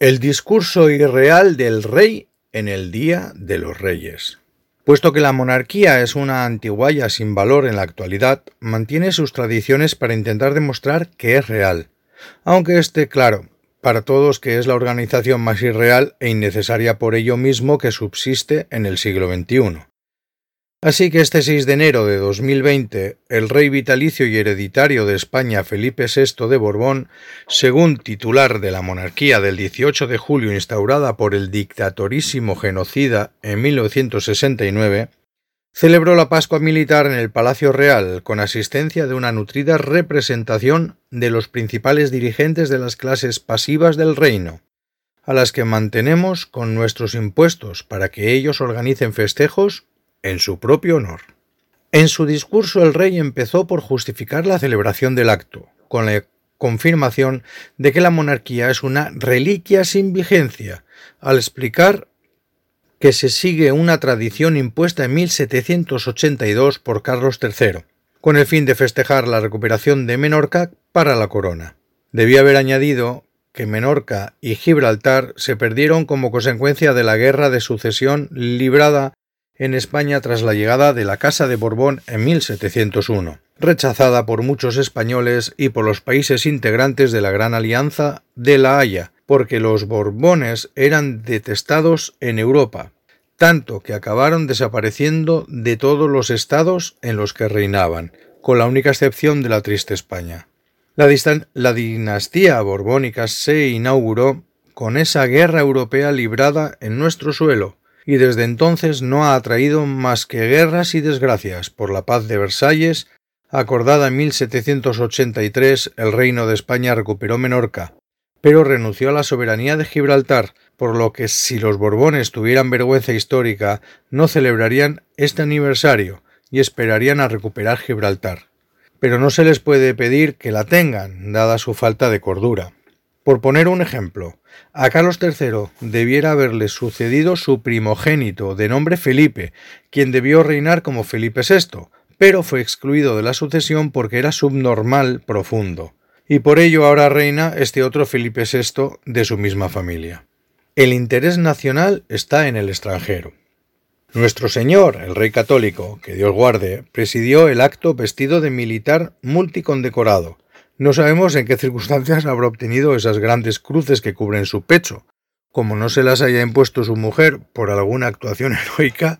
El discurso irreal del rey en el Día de los Reyes. Puesto que la monarquía es una antiguaya sin valor en la actualidad, mantiene sus tradiciones para intentar demostrar que es real, aunque esté claro para todos que es la organización más irreal e innecesaria por ello mismo que subsiste en el siglo XXI. Así que este 6 de enero de 2020, el rey vitalicio y hereditario de España Felipe VI de Borbón, según titular de la monarquía del 18 de julio instaurada por el dictatorísimo genocida en 1969, celebró la Pascua militar en el Palacio Real con asistencia de una nutrida representación de los principales dirigentes de las clases pasivas del reino, a las que mantenemos con nuestros impuestos para que ellos organicen festejos en su propio honor. En su discurso el rey empezó por justificar la celebración del acto, con la confirmación de que la monarquía es una reliquia sin vigencia, al explicar que se sigue una tradición impuesta en 1782 por Carlos III, con el fin de festejar la recuperación de Menorca para la corona. Debía haber añadido que Menorca y Gibraltar se perdieron como consecuencia de la guerra de sucesión librada en España tras la llegada de la Casa de Borbón en 1701, rechazada por muchos españoles y por los países integrantes de la Gran Alianza de la Haya, porque los Borbones eran detestados en Europa, tanto que acabaron desapareciendo de todos los estados en los que reinaban, con la única excepción de la triste España. La, la dinastía borbónica se inauguró con esa guerra europea librada en nuestro suelo, y desde entonces no ha atraído más que guerras y desgracias. Por la paz de Versalles, acordada en 1783, el reino de España recuperó Menorca, pero renunció a la soberanía de Gibraltar, por lo que si los Borbones tuvieran vergüenza histórica, no celebrarían este aniversario y esperarían a recuperar Gibraltar. Pero no se les puede pedir que la tengan, dada su falta de cordura. Por poner un ejemplo, a Carlos III debiera haberle sucedido su primogénito, de nombre Felipe, quien debió reinar como Felipe VI, pero fue excluido de la sucesión porque era subnormal profundo, y por ello ahora reina este otro Felipe VI de su misma familia. El interés nacional está en el extranjero. Nuestro Señor, el Rey Católico, que Dios guarde, presidió el acto vestido de militar multicondecorado, no sabemos en qué circunstancias habrá obtenido esas grandes cruces que cubren su pecho, como no se las haya impuesto su mujer por alguna actuación heroica,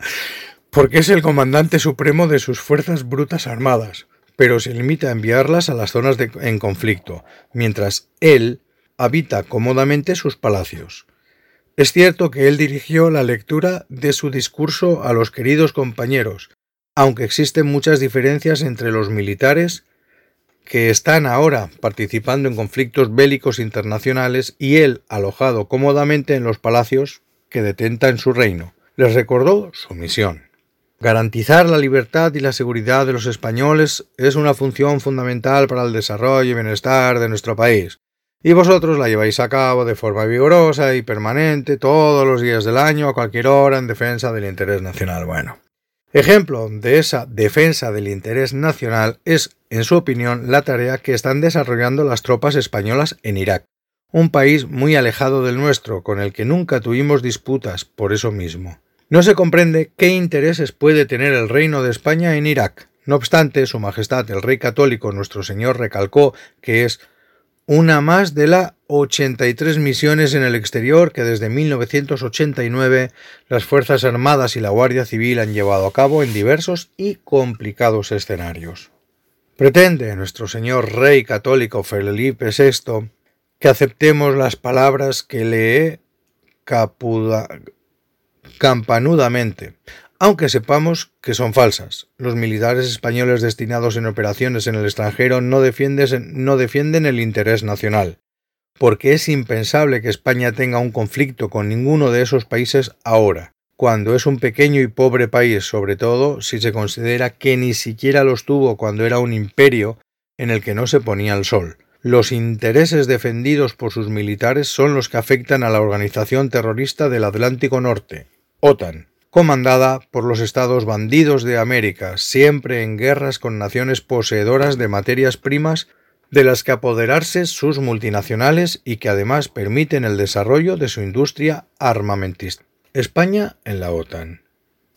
porque es el comandante supremo de sus fuerzas brutas armadas, pero se limita a enviarlas a las zonas en conflicto, mientras él habita cómodamente sus palacios. Es cierto que él dirigió la lectura de su discurso a los queridos compañeros, aunque existen muchas diferencias entre los militares que están ahora participando en conflictos bélicos internacionales y él alojado cómodamente en los palacios que detenta en su reino. Les recordó su misión. Garantizar la libertad y la seguridad de los españoles es una función fundamental para el desarrollo y bienestar de nuestro país, y vosotros la lleváis a cabo de forma vigorosa y permanente todos los días del año a cualquier hora en defensa del interés nacional. Bueno, Ejemplo de esa defensa del interés nacional es, en su opinión, la tarea que están desarrollando las tropas españolas en Irak, un país muy alejado del nuestro, con el que nunca tuvimos disputas por eso mismo. No se comprende qué intereses puede tener el reino de España en Irak. No obstante, Su Majestad el Rey Católico nuestro Señor recalcó que es una más de las 83 misiones en el exterior que desde 1989 las Fuerzas Armadas y la Guardia Civil han llevado a cabo en diversos y complicados escenarios. Pretende nuestro señor Rey Católico Felipe VI que aceptemos las palabras que lee campanudamente, aunque sepamos que son falsas. Los militares españoles destinados en operaciones en el extranjero no defienden, el interés nacional, porque es impensable que España tenga un conflicto con ninguno de esos países ahora, cuando es un pequeño y pobre país, sobre todo si se considera que ni siquiera los tuvo cuando era un imperio en el que no se ponía el sol. Los intereses defendidos por sus militares son los que afectan a la organización terrorista del Atlántico Norte, OTAN, comandada por los estados bandidos de América, siempre en guerras con naciones poseedoras de materias primas de las que apoderarse sus multinacionales y que además permiten el desarrollo de su industria armamentista. España en la OTAN.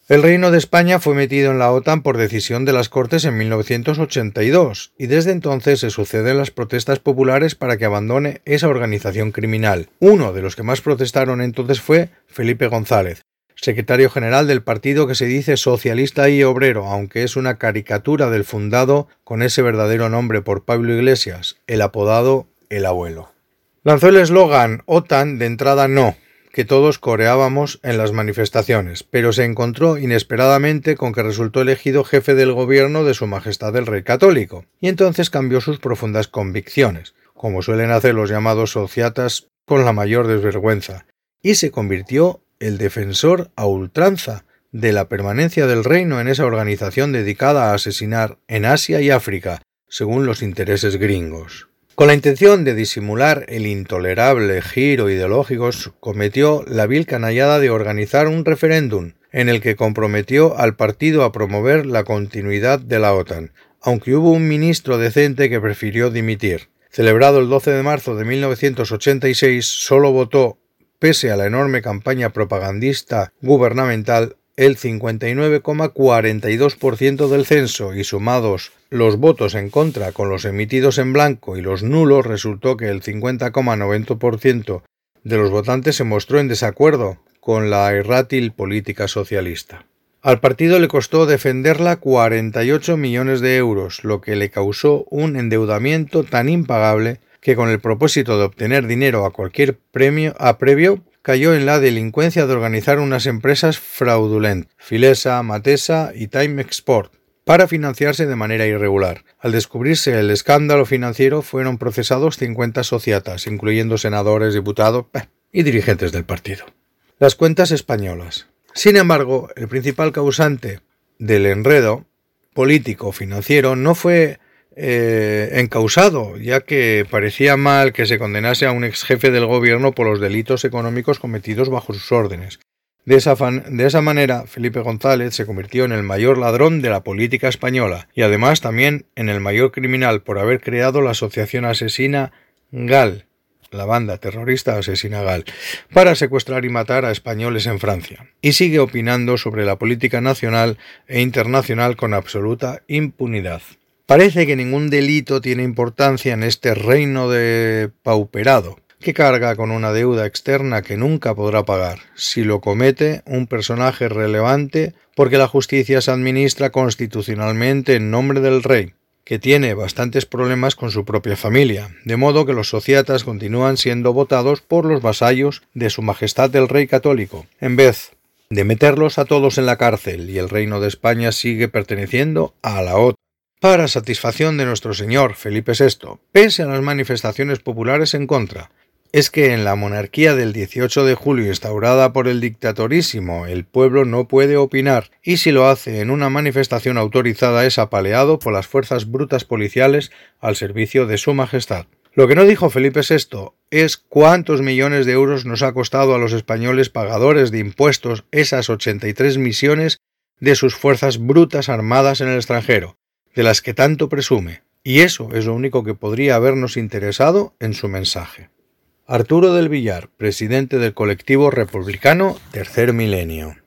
El Reino de España fue metido en la OTAN por decisión de las Cortes en 1982 y desde entonces se suceden las protestas populares para que abandone esa organización criminal. Uno de los que más protestaron entonces fue Felipe González, secretario general del partido que se dice socialista y obrero, aunque es una caricatura del fundado con ese verdadero nombre por Pablo Iglesias, el apodado El Abuelo. Lanzó el eslogan OTAN de entrada no, que todos coreábamos en las manifestaciones, pero se encontró inesperadamente con que resultó elegido jefe del gobierno de Su Majestad el Rey Católico, y entonces cambió sus profundas convicciones, como suelen hacer los llamados sociatas con la mayor desvergüenza, y se convirtió el defensor a ultranza de la permanencia del reino en esa organización dedicada a asesinar en Asia y África, según los intereses gringos. Con la intención de disimular el intolerable giro ideológico, cometió la vil canallada de organizar un referéndum en el que comprometió al partido a promover la continuidad de la OTAN, aunque hubo un ministro decente que prefirió dimitir. Celebrado el 12 de marzo de 1986, solo votó pese a la enorme campaña propagandista gubernamental, el 59,42% del censo y sumados los votos en contra con los emitidos en blanco y los nulos, resultó que el 50,90% de los votantes se mostró en desacuerdo con la errátil política socialista. Al partido le costó defenderla 48 millones de euros, lo que le causó un endeudamiento tan impagable que con el propósito de obtener dinero a cualquier premio a previo cayó en la delincuencia de organizar unas empresas fraudulentas, Filesa, Matesa y Time Export, para financiarse de manera irregular. Al descubrirse el escándalo financiero fueron procesados 50 sociatas, incluyendo senadores, diputados y dirigentes del partido. Las cuentas españolas. Sin embargo, el principal causante del enredo político financiero no fue eh, encausado, ya que parecía mal que se condenase a un ex jefe del gobierno por los delitos económicos cometidos bajo sus órdenes. De esa, de esa, manera, Felipe González se convirtió en el mayor ladrón de la política española y además también en el mayor criminal por haber creado la asociación asesina GAL, la banda terrorista asesina GAL, para secuestrar y matar a españoles en Francia. Y sigue opinando sobre la política nacional e internacional con absoluta impunidad. Parece que ningún delito tiene importancia en este reino de pauperado, que carga con una deuda externa que nunca podrá pagar, si lo comete un personaje relevante, porque la justicia se administra constitucionalmente en nombre del rey, que tiene bastantes problemas con su propia familia, de modo que los sociatas continúan siendo votados por los vasallos de Su Majestad el Rey Católico, en vez de meterlos a todos en la cárcel y el reino de España sigue perteneciendo a la OTAN para satisfacción de nuestro señor Felipe VI, pese a las manifestaciones populares en contra. Es que en la monarquía del 18 de julio instaurada por el dictatorísimo el pueblo no puede opinar y si lo hace en una manifestación autorizada es apaleado por las fuerzas brutas policiales al servicio de su majestad. Lo que no dijo Felipe VI es cuántos millones de euros nos ha costado a los españoles pagadores de impuestos esas 83 misiones de sus fuerzas brutas armadas en el extranjero, de las que tanto presume, y eso es lo único que podría habernos interesado en su mensaje. Arturo del Villar, presidente del colectivo republicano Tercer Milenio.